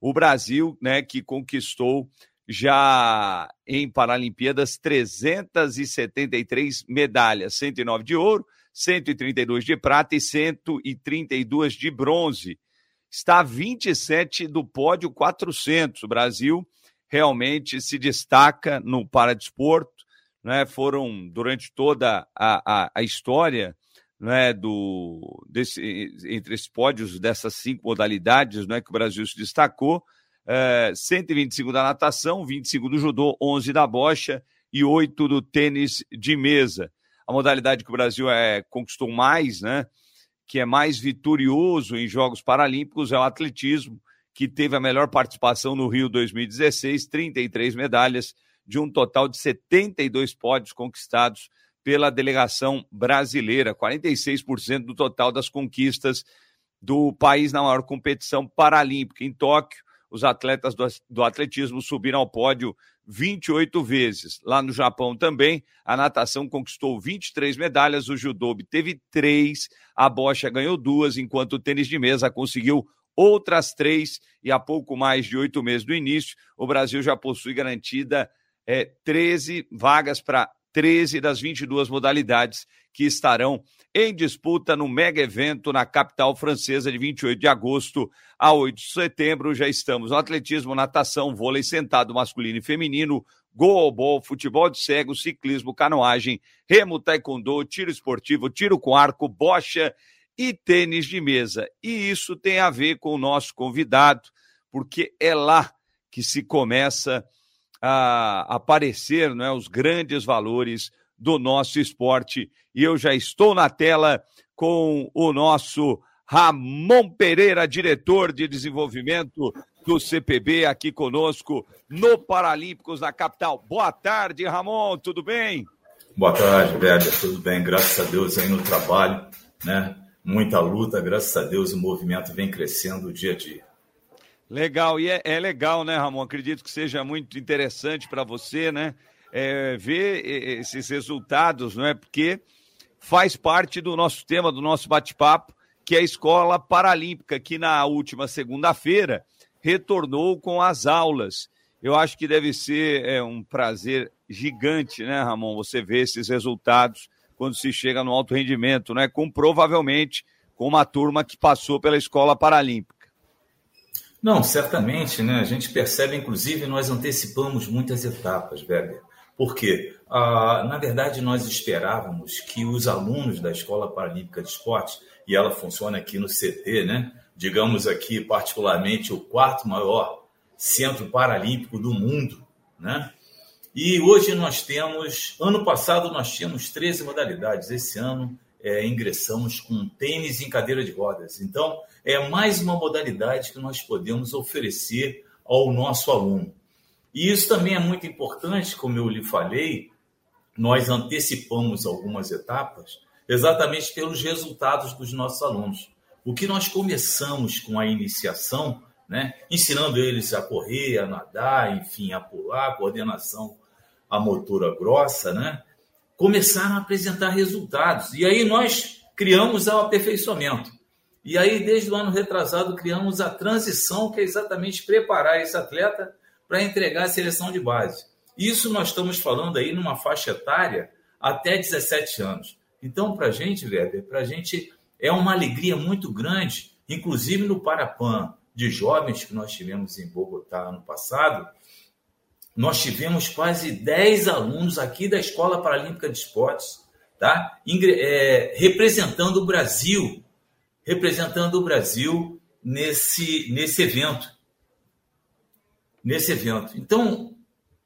O Brasil, né, que conquistou já em Paralimpíadas 373 medalhas, 109 de ouro, 132 de prata e 132 de bronze. Está 27 do pódio 400. O Brasil realmente se destaca no paradesporto, né? Foram durante toda a, a, a história né, do, desse, entre esses pódios dessas cinco modalidades né, que o Brasil se destacou, é, 125 da natação, 25 do judô, 11 da bocha e 8 do tênis de mesa. A modalidade que o Brasil é, conquistou mais, né, que é mais vitorioso em Jogos Paralímpicos, é o atletismo, que teve a melhor participação no Rio 2016, 33 medalhas, de um total de 72 pódios conquistados pela delegação brasileira, 46% do total das conquistas do país na maior competição paralímpica. Em Tóquio, os atletas do, atletismo subiram ao pódio 28 vezes. Lá no Japão também, a natação conquistou 23 medalhas, o judô teve três, a bocha ganhou duas, enquanto o tênis de mesa conseguiu outras três, e há pouco mais de oito meses do início, o Brasil já possui garantida é, 13 vagas para 13 das 22 modalidades que estarão em disputa no mega evento na capital francesa de 28 de agosto a 8 de setembro. Já estamos no atletismo, natação, vôlei sentado masculino e feminino, goalball, futebol de cego, ciclismo, canoagem, remo, taekwondo, tiro esportivo, tiro com arco, bocha e tênis de mesa. E isso tem a ver com o nosso convidado, porque é lá que se começa a aparecer não é, os grandes valores do nosso esporte. E eu já estou na tela com o nosso Ramon Pereira, diretor de desenvolvimento do CPB, aqui conosco no Paralímpicos da capital. Boa tarde, Ramon, tudo bem? Boa tarde, Weber, tudo bem? Graças a Deus aí no trabalho, né? Muita luta, graças a Deus o movimento vem crescendo dia a dia. Legal, e é, é legal, né, Ramon? Acredito que seja muito interessante para você, né? É, ver esses resultados, não é? Porque faz parte do nosso tema, do nosso bate-papo, que é a Escola Paralímpica, que na última segunda-feira retornou com as aulas. Eu acho que deve ser é, um prazer gigante, né, Ramon? Você ver esses resultados quando se chega no alto rendimento, né? Com provavelmente com uma turma que passou pela Escola Paralímpica. Não, certamente, né? A gente percebe, inclusive, nós antecipamos muitas etapas, Weber. Por quê? Ah, na verdade, nós esperávamos que os alunos da Escola Paralímpica de Esportes, e ela funciona aqui no CT, né? Digamos aqui, particularmente, o quarto maior centro paralímpico do mundo, né? E hoje nós temos, ano passado nós tínhamos 13 modalidades, esse ano é, ingressamos com tênis em cadeira de rodas. Então, é mais uma modalidade que nós podemos oferecer ao nosso aluno. E isso também é muito importante, como eu lhe falei, nós antecipamos algumas etapas exatamente pelos resultados dos nossos alunos. O que nós começamos com a iniciação, né, ensinando eles a correr, a nadar, enfim, a pular, coordenação, a motora grossa, né, começaram a apresentar resultados. E aí nós criamos o aperfeiçoamento. E aí, desde o ano retrasado, criamos a transição, que é exatamente preparar esse atleta para entregar a seleção de base. Isso nós estamos falando aí numa faixa etária até 17 anos. Então, para a gente, Weber, para a gente é uma alegria muito grande, inclusive no Parapan de jovens que nós tivemos em Bogotá ano passado, nós tivemos quase 10 alunos aqui da Escola Paralímpica de Esportes, tá? É, representando o Brasil, representando o Brasil nesse, nesse evento. Nesse evento. Então,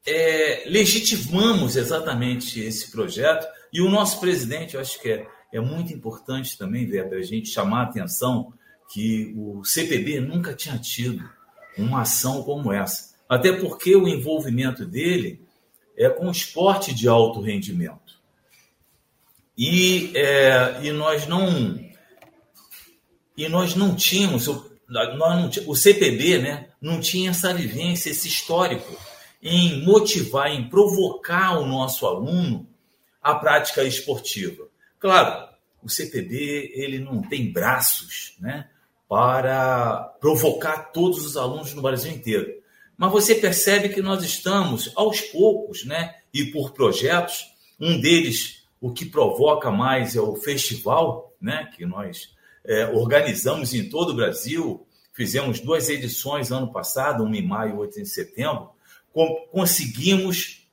é, legitimamos exatamente esse projeto e o nosso presidente, eu acho que é, é muito importante também, Weber, a gente chamar a atenção que o CPB nunca tinha tido uma ação como essa. Até porque o envolvimento dele é com esporte de alto rendimento. E, é, e nós não e nós não tínhamos nós não, o CPB né, não tinha essa vivência, esse histórico em motivar, em provocar o nosso aluno à prática esportiva. Claro, o CPB ele não tem braços né, para provocar todos os alunos no Brasil inteiro. Mas você percebe que nós estamos, aos poucos, né, e por projetos, um deles, o que provoca mais é o festival, né, que nós é, organizamos em todo o Brasil, fizemos duas edições ano passado, uma em maio e outra em setembro, conseguimos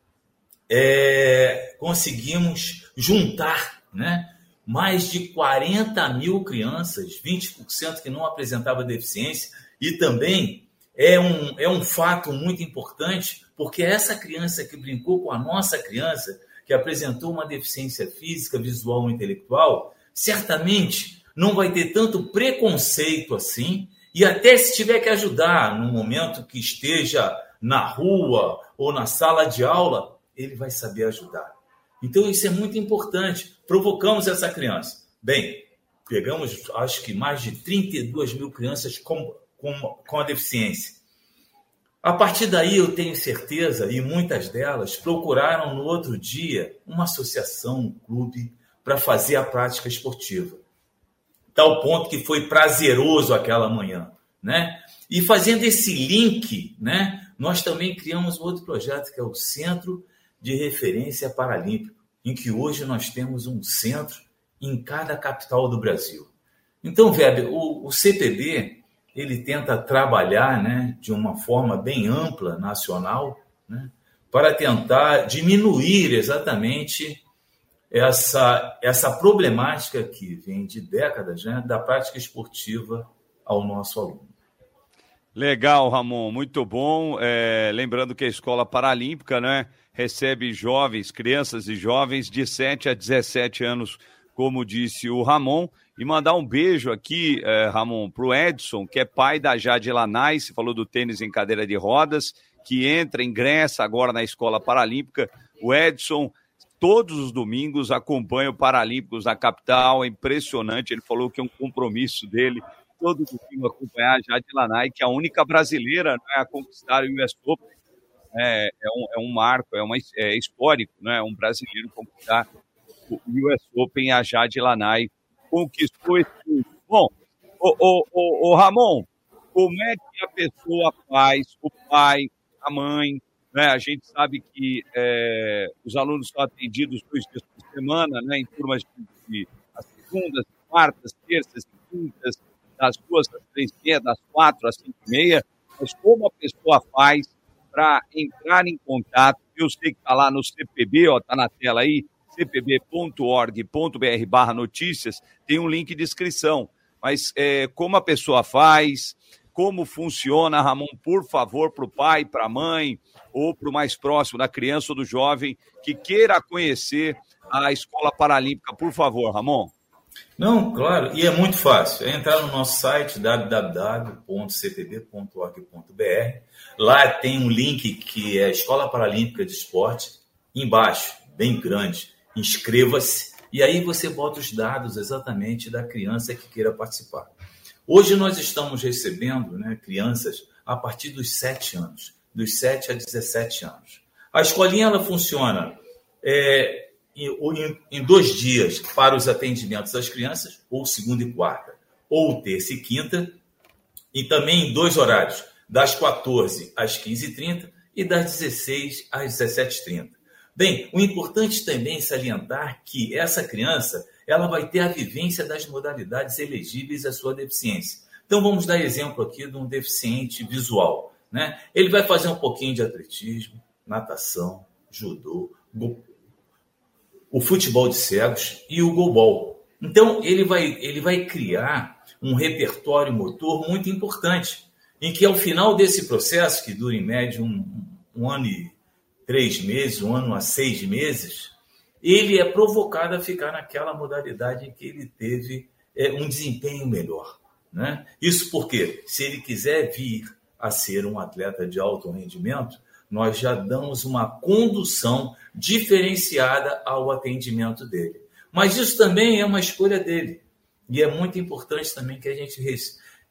é, conseguimos juntar né, mais de 40 mil crianças, 20% que não apresentava deficiência, e também é um, é um fato muito importante, porque essa criança que brincou com a nossa criança, que apresentou uma deficiência física, visual ou intelectual, certamente não vai ter tanto preconceito assim, e até se tiver que ajudar no momento que esteja na rua ou na sala de aula, ele vai saber ajudar. Então isso é muito importante. Provocamos essa criança. Bem, pegamos acho que mais de 32 mil crianças com, com, com a deficiência. A partir daí eu tenho certeza, e muitas delas procuraram no outro dia uma associação, um clube, para fazer a prática esportiva. Tal ponto que foi prazeroso aquela manhã. Né? E fazendo esse link, né, nós também criamos outro projeto que é o Centro de Referência Paralímpico, em que hoje nós temos um centro em cada capital do Brasil. Então, Weber, o, o CPB ele tenta trabalhar né, de uma forma bem ampla, nacional, né, para tentar diminuir exatamente essa, essa problemática que vem de décadas né, da prática esportiva ao nosso aluno. Legal, Ramon, muito bom. É, lembrando que a Escola Paralímpica né, recebe jovens, crianças e jovens de 7 a 17 anos, como disse o Ramon. E mandar um beijo aqui, é, Ramon, para o Edson, que é pai da Jade Lanai, você falou do tênis em cadeira de rodas, que entra, ingressa agora na Escola Paralímpica. O Edson, todos os domingos, acompanha o Paralímpicos na capital, é impressionante. Ele falou que é um compromisso dele todo domingo acompanhar a Jade Lanai, que é a única brasileira né, a conquistar o US Open. É, é, um, é um marco, é, uma, é histórico, né? Um brasileiro conquistar o US Open, a Jade Lanai conquistou esse Bom, o, o, o, o, Ramon, como é que a pessoa faz, o pai, a mãe, né? A gente sabe que é, os alunos são atendidos dois dias por semana, né? Em turmas de, de as segundas, quartas, terças quintas, das duas às três e meia, das quatro às cinco e meia, mas como a pessoa faz para entrar em contato, eu sei que está lá no CPB, está na tela aí, cpb.org.br barra notícias, tem um link de inscrição. Mas é, como a pessoa faz, como funciona, Ramon, por favor, para o pai, para a mãe, ou para o mais próximo da criança ou do jovem que queira conhecer a Escola Paralímpica, por favor, Ramon. Não, claro, e é muito fácil. É entrar no nosso site www.cpb.org.br. Lá tem um link que é Escola Paralímpica de Esporte. Embaixo, bem grande, inscreva-se. E aí você bota os dados exatamente da criança que queira participar. Hoje nós estamos recebendo né, crianças a partir dos 7 anos, dos 7 a 17 anos. A escolinha ela funciona é, em, em, dois dias para os atendimentos das crianças, ou segunda e quarta, ou terça e quinta, e também em dois horários, das 14 às 15h30 e das 16 às 17h30. Bem, o importante também é salientar que essa criança ela vai ter a vivência das modalidades elegíveis à sua deficiência. Então vamos dar exemplo aqui de um deficiente visual. Né? Ele vai fazer um pouquinho de atletismo, natação, judô, o futebol de cegos e o goalball. Então ele vai, ele vai criar um repertório motor muito importante, em que ao final desse processo, que dura em média um, um ano e três meses, um ano a seis meses, ele é provocado a ficar naquela modalidade em que ele teve é, um desempenho melhor. Né? Isso porque, se ele quiser vir a ser um atleta de alto rendimento, nós já damos uma condução diferenciada ao atendimento dele. Mas isso também é uma escolha dele. E é muito importante também que a gente,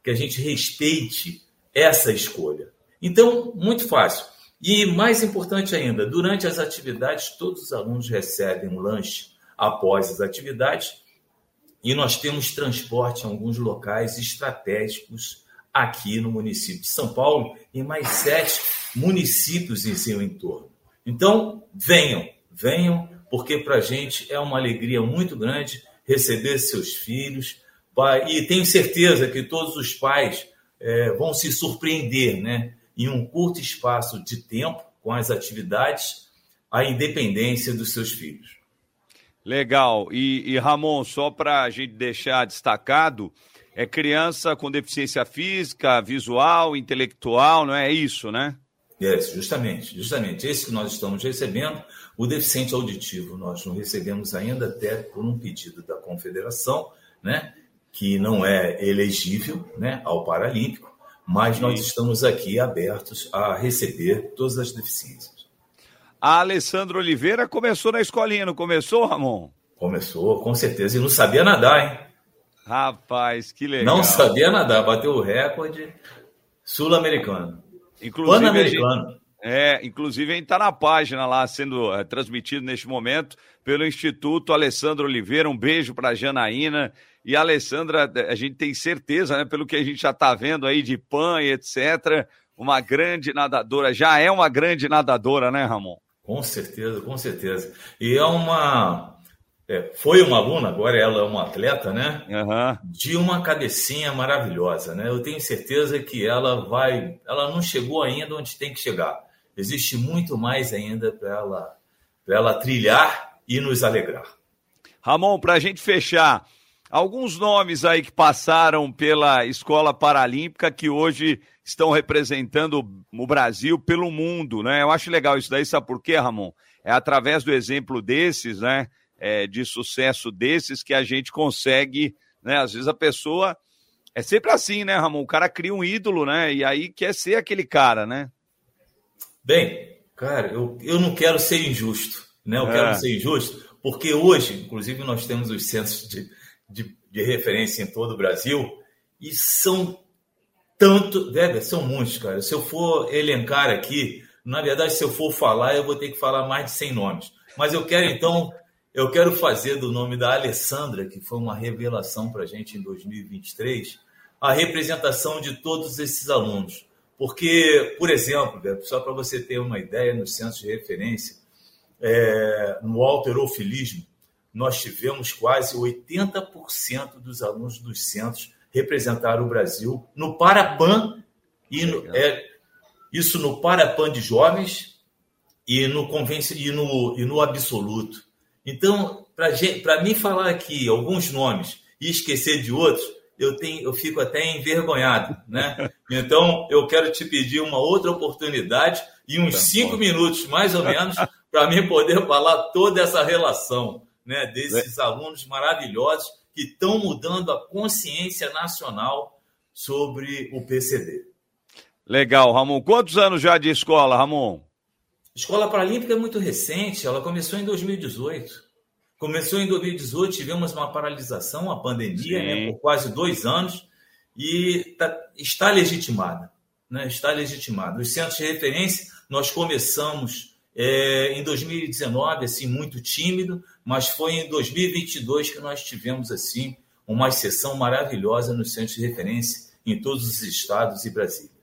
que a gente respeite essa escolha. Então, muito fácil. E mais importante ainda, durante as atividades, todos os alunos recebem um lanche após as atividades e nós temos transporte em alguns locais estratégicos aqui no município de São Paulo e mais sete municípios em seu entorno. Então, venham, venham, porque para a gente é uma alegria muito grande receber seus filhos. E tenho certeza que todos os pais é, vão se surpreender, né? Em um curto espaço de tempo, com as atividades, a independência dos seus filhos. Legal. E, e Ramon, só para a gente deixar destacado, é criança com deficiência física, visual, intelectual, não é isso, né? É, justamente, justamente. Esse que nós estamos recebendo, o deficiente auditivo, nós não recebemos ainda até por um pedido da confederação, né? Que não é elegível né, ao Paralímpico, mas nós estamos aqui abertos a receber todas as deficiências. A Alessandra Oliveira começou na escolinha, não começou, Ramon? Começou, com certeza. E não sabia nadar, hein? Rapaz, que legal. Não sabia nadar, bateu o recorde sul-americano. Pan-americano. É, inclusive a gente está na página lá sendo é, transmitido neste momento pelo Instituto Alessandro Oliveira. Um beijo para Janaína. E a Alessandra, a gente tem certeza, né, pelo que a gente já está vendo aí de PAN e etc., uma grande nadadora. Já é uma grande nadadora, né, Ramon? Com certeza, com certeza. E é uma. É, foi uma aluna, agora ela é uma atleta, né? Uhum. De uma cabecinha maravilhosa, né? Eu tenho certeza que ela vai. Ela não chegou ainda onde tem que chegar. Existe muito mais ainda para ela, ela trilhar e nos alegrar. Ramon, para a gente fechar, alguns nomes aí que passaram pela Escola Paralímpica que hoje estão representando o Brasil pelo mundo, né? Eu acho legal isso daí, sabe por quê, Ramon? É através do exemplo desses, né? É, de sucesso desses que a gente consegue, né? Às vezes a pessoa é sempre assim, né, Ramon? O cara cria um ídolo, né? E aí quer ser aquele cara, né? Bem, cara, eu, eu não quero ser injusto, né? Eu é. quero ser injusto, porque hoje, inclusive, nós temos os censos de, de, de referência em todo o Brasil e são tanto. Deve, são muitos, cara. Se eu for elencar aqui, na verdade, se eu for falar, eu vou ter que falar mais de 100 nomes. Mas eu quero, então, eu quero fazer do nome da Alessandra, que foi uma revelação para a gente em 2023, a representação de todos esses alunos. Porque, por exemplo, só para você ter uma ideia, no centro de referência, é, no alterofilismo, nós tivemos quase 80% dos alunos dos centros representar o Brasil no Parapan e no, é, isso no Parapan de jovens e no convence e no, e no absoluto. Então, para mim falar aqui alguns nomes e esquecer de outros, eu tenho eu fico até envergonhado, né? Então, eu quero te pedir uma outra oportunidade e uns tá cinco minutos mais ou menos para mim poder falar toda essa relação, né, desses alunos maravilhosos que estão mudando a consciência nacional sobre o PCD. Legal, Ramon. Quantos anos já de escola, Ramon? Escola Paralímpica é muito recente, ela começou em 2018. Começou em 2018, tivemos uma paralisação, a pandemia, né, por quase dois anos. e tá, está legitimada. Né? Está legitimada. Os centros de referência, nós começamos é, em 2019, assim, muito tímido, mas foi em 2022 que nós tivemos, assim, uma sessão maravilhosa nos centros de referência em todos os estados e Brasília.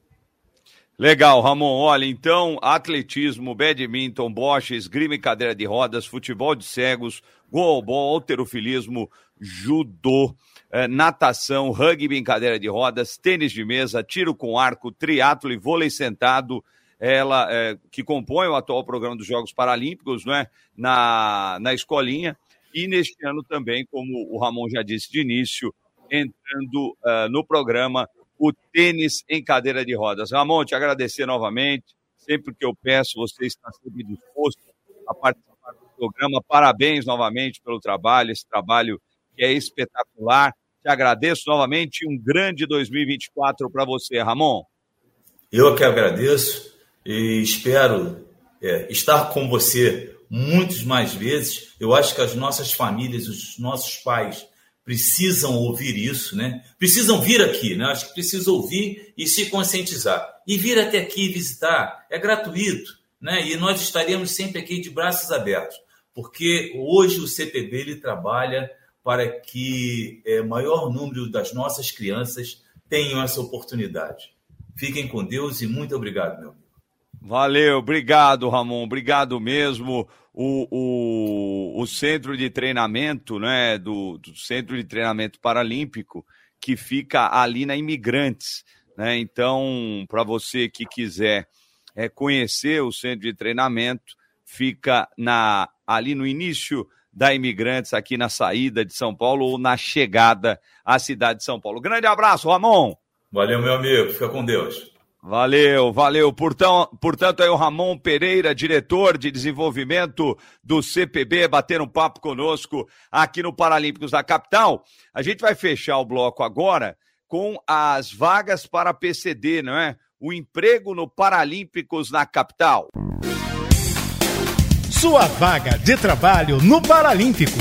Legal, Ramon. Olha, então, atletismo, badminton, bocha, esgrima e cadeira de rodas, futebol de cegos, goalball, alterofilismo, judô, eh, natação, rugby em cadeira de rodas, tênis de mesa, tiro com arco, triatlo e vôlei sentado, ela eh, que compõe o atual programa dos Jogos Paralímpicos, não é? Na, na escolinha. E neste ano também, como o Ramon já disse de início, entrando uh, no programa o tênis em cadeira de rodas. Ramon, te agradecer novamente. Sempre que eu peço, você está sempre disposto a participar do programa. Parabéns novamente pelo trabalho, esse trabalho que é espetacular. Te agradeço novamente um grande 2024 para você, Ramon. Eu que agradeço e espero é, estar com você muitas mais vezes. Eu acho que as nossas famílias, os nossos pais precisam ouvir isso, né? Precisam vir aqui, né? Acho que precisam ouvir e se conscientizar. E vir até aqui visitar é gratuito, né? E nós estaremos sempre aqui de braços abertos, porque hoje o CPB ele trabalha para que é, maior número das nossas crianças tenham essa oportunidade. Fiquem com Deus e muito obrigado, meu amigo. Valeu, obrigado, Ramon, obrigado mesmo o, o, o centro de treinamento, né, do, do Centro de Treinamento Paralímpico, que fica ali na Imigrantes. Né? Então, para você que quiser é, conhecer o centro de treinamento, fica na, ali no início da Imigrantes, aqui na saída de São Paulo ou na chegada à cidade de São Paulo. Grande abraço, Ramon! Valeu, meu amigo. Fica com Deus. Valeu, valeu. Portanto, portanto, aí o Ramon Pereira, diretor de desenvolvimento do CPB, bater um papo conosco aqui no Paralímpicos da Capital. A gente vai fechar o bloco agora com as vagas para PCD, não é? O emprego no Paralímpicos na Capital. Sua vaga de trabalho no Paralímpicos.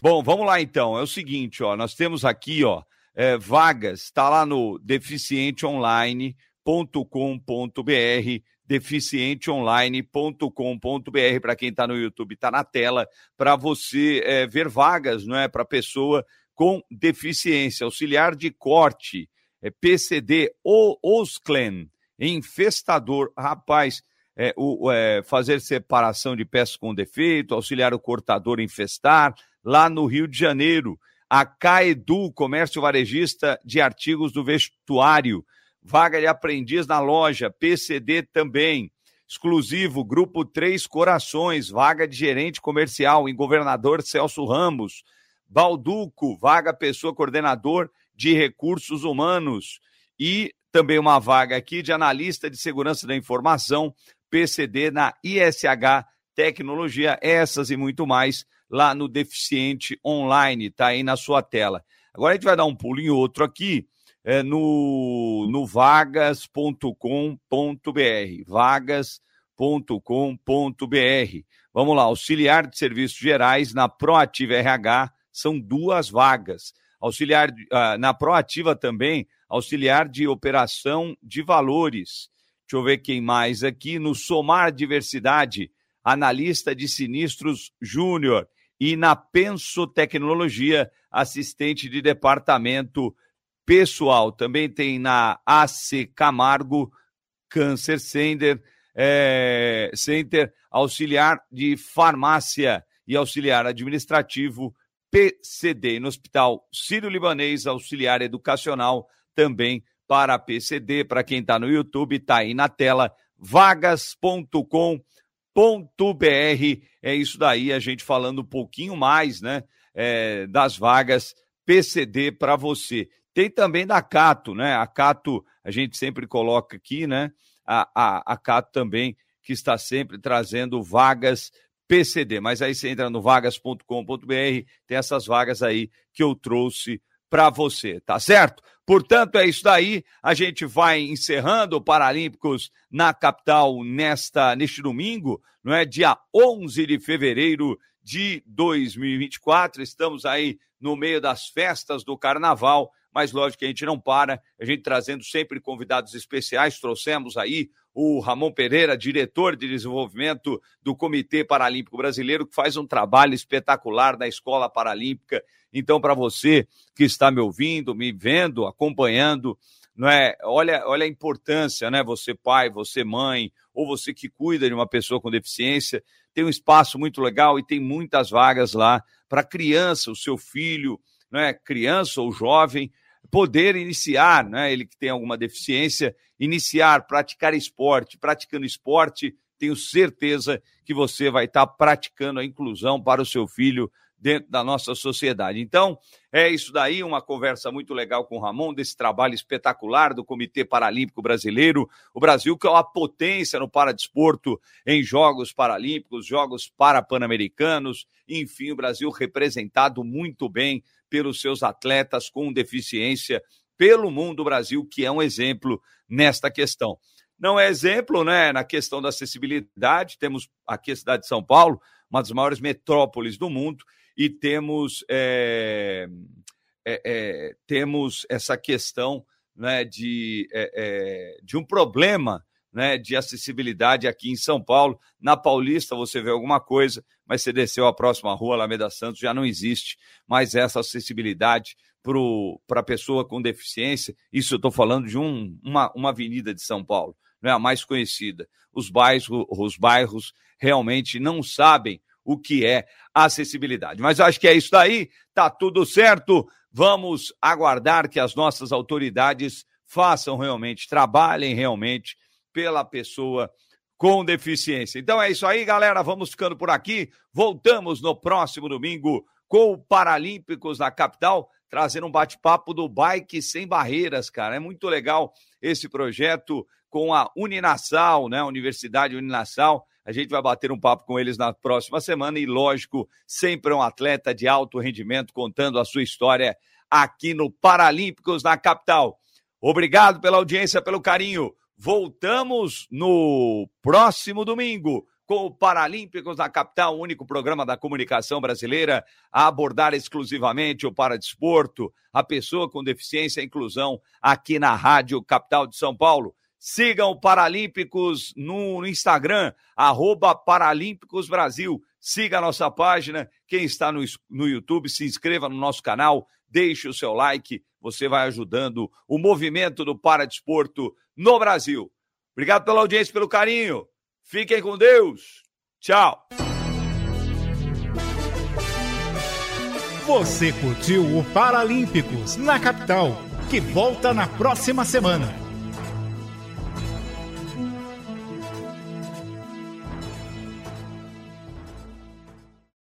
Bom, vamos lá então. É o seguinte, ó, nós temos aqui, ó, é, vagas, está lá no deficienteonline.com.br, deficienteonline.com.br, para quem está no YouTube, está na tela, para você é, ver vagas, não é? Para pessoa com deficiência, auxiliar de corte, é, PCD ou OSCLEN, infestador, rapaz, é, o, é, fazer separação de peças com defeito, auxiliar o cortador infestar, lá no Rio de Janeiro a Caedu, comércio varejista de artigos do vestuário, vaga de aprendiz na loja, PCD também, exclusivo, Grupo Três Corações, vaga de gerente comercial em Governador Celso Ramos, Balduco, vaga pessoa coordenador de recursos humanos. E também uma vaga aqui de analista de segurança da informação, PCD na ISH Tecnologia, essas e muito mais lá no Deficiente Online, tá aí na sua tela. Agora a gente vai dar um pulinho outro aqui é, no, no vagas.com.br. Vagas.com.br. Vamos lá, auxiliar de serviços gerais na Proativa RH são duas vagas. Auxiliar uh, na Proativa também, auxiliar de operação de valores. Deixa eu ver quem mais aqui. No Somar Diversidade, analista de sinistros júnior e na Penso Tecnologia, assistente de departamento pessoal. Também tem na AC Camargo, Câncer Center, é, Center, auxiliar de farmácia e auxiliar administrativo PCD. No Hospital Sírio-Libanês, auxiliar educacional também para PCD. Para quem está no YouTube, está aí na tela, vagas.com.br br É isso daí, a gente falando um pouquinho mais, né, é, das vagas PCD para você. Tem também da Cato, né? A Cato, a gente sempre coloca aqui, né? A, a, a Cato também, que está sempre trazendo vagas PCD. Mas aí você entra no vagas.com.br, tem essas vagas aí que eu trouxe para você, tá certo? Portanto, é isso daí. A gente vai encerrando o Paralímpicos na capital nesta neste domingo, não é? Dia 11 de fevereiro de 2024. Estamos aí no meio das festas do carnaval, mas lógico que a gente não para, a gente trazendo sempre convidados especiais, trouxemos aí o Ramon Pereira, diretor de desenvolvimento do Comitê Paralímpico Brasileiro, que faz um trabalho espetacular na Escola Paralímpica. Então, para você que está me ouvindo, me vendo, acompanhando, não é? Olha, olha a importância, né? Você pai, você mãe, ou você que cuida de uma pessoa com deficiência, tem um espaço muito legal e tem muitas vagas lá para criança, o seu filho, né? Criança ou jovem poder iniciar, né? Ele que tem alguma deficiência, iniciar, praticar esporte, praticando esporte, tenho certeza que você vai estar praticando a inclusão para o seu filho dentro da nossa sociedade. Então, é isso daí, uma conversa muito legal com o Ramon, desse trabalho espetacular do Comitê Paralímpico Brasileiro. O Brasil, que é uma potência no paradesporto em Jogos Paralímpicos, Jogos Parapan-Americanos, enfim, o Brasil representado muito bem pelos seus atletas com deficiência pelo mundo, Brasil, que é um exemplo nesta questão. Não é exemplo, né, na questão da acessibilidade, temos aqui a cidade de São Paulo, uma das maiores metrópoles do mundo, e temos, é, é, é, temos essa questão né, de, é, é, de um problema né, de acessibilidade aqui em São Paulo. Na Paulista você vê alguma coisa, mas você desceu a próxima rua, Alameda Santos, já não existe mais essa acessibilidade para a pessoa com deficiência. Isso eu estou falando de um, uma, uma avenida de São Paulo, não é a mais conhecida. Os bairros, os bairros realmente não sabem o que é acessibilidade. Mas acho que é isso daí, tá tudo certo. Vamos aguardar que as nossas autoridades façam realmente, trabalhem realmente pela pessoa com deficiência. Então é isso aí, galera. Vamos ficando por aqui. Voltamos no próximo domingo com o Paralímpicos da capital, trazendo um bate-papo do Bike Sem Barreiras, cara. É muito legal esse projeto com a Uninassal, né? Universidade Uninassal. A gente vai bater um papo com eles na próxima semana e, lógico, sempre um atleta de alto rendimento contando a sua história aqui no Paralímpicos na capital. Obrigado pela audiência, pelo carinho. Voltamos no próximo domingo com o Paralímpicos na capital, o único programa da comunicação brasileira a abordar exclusivamente o paradesporto, a pessoa com deficiência e inclusão aqui na Rádio Capital de São Paulo. Sigam o Paralímpicos no Instagram, arroba Paralímpicos Brasil. Siga a nossa página. Quem está no, no YouTube, se inscreva no nosso canal, deixe o seu like. Você vai ajudando o movimento do paradesporto no Brasil. Obrigado pela audiência, pelo carinho. Fiquem com Deus. Tchau. Você curtiu o Paralímpicos na capital, que volta na próxima semana.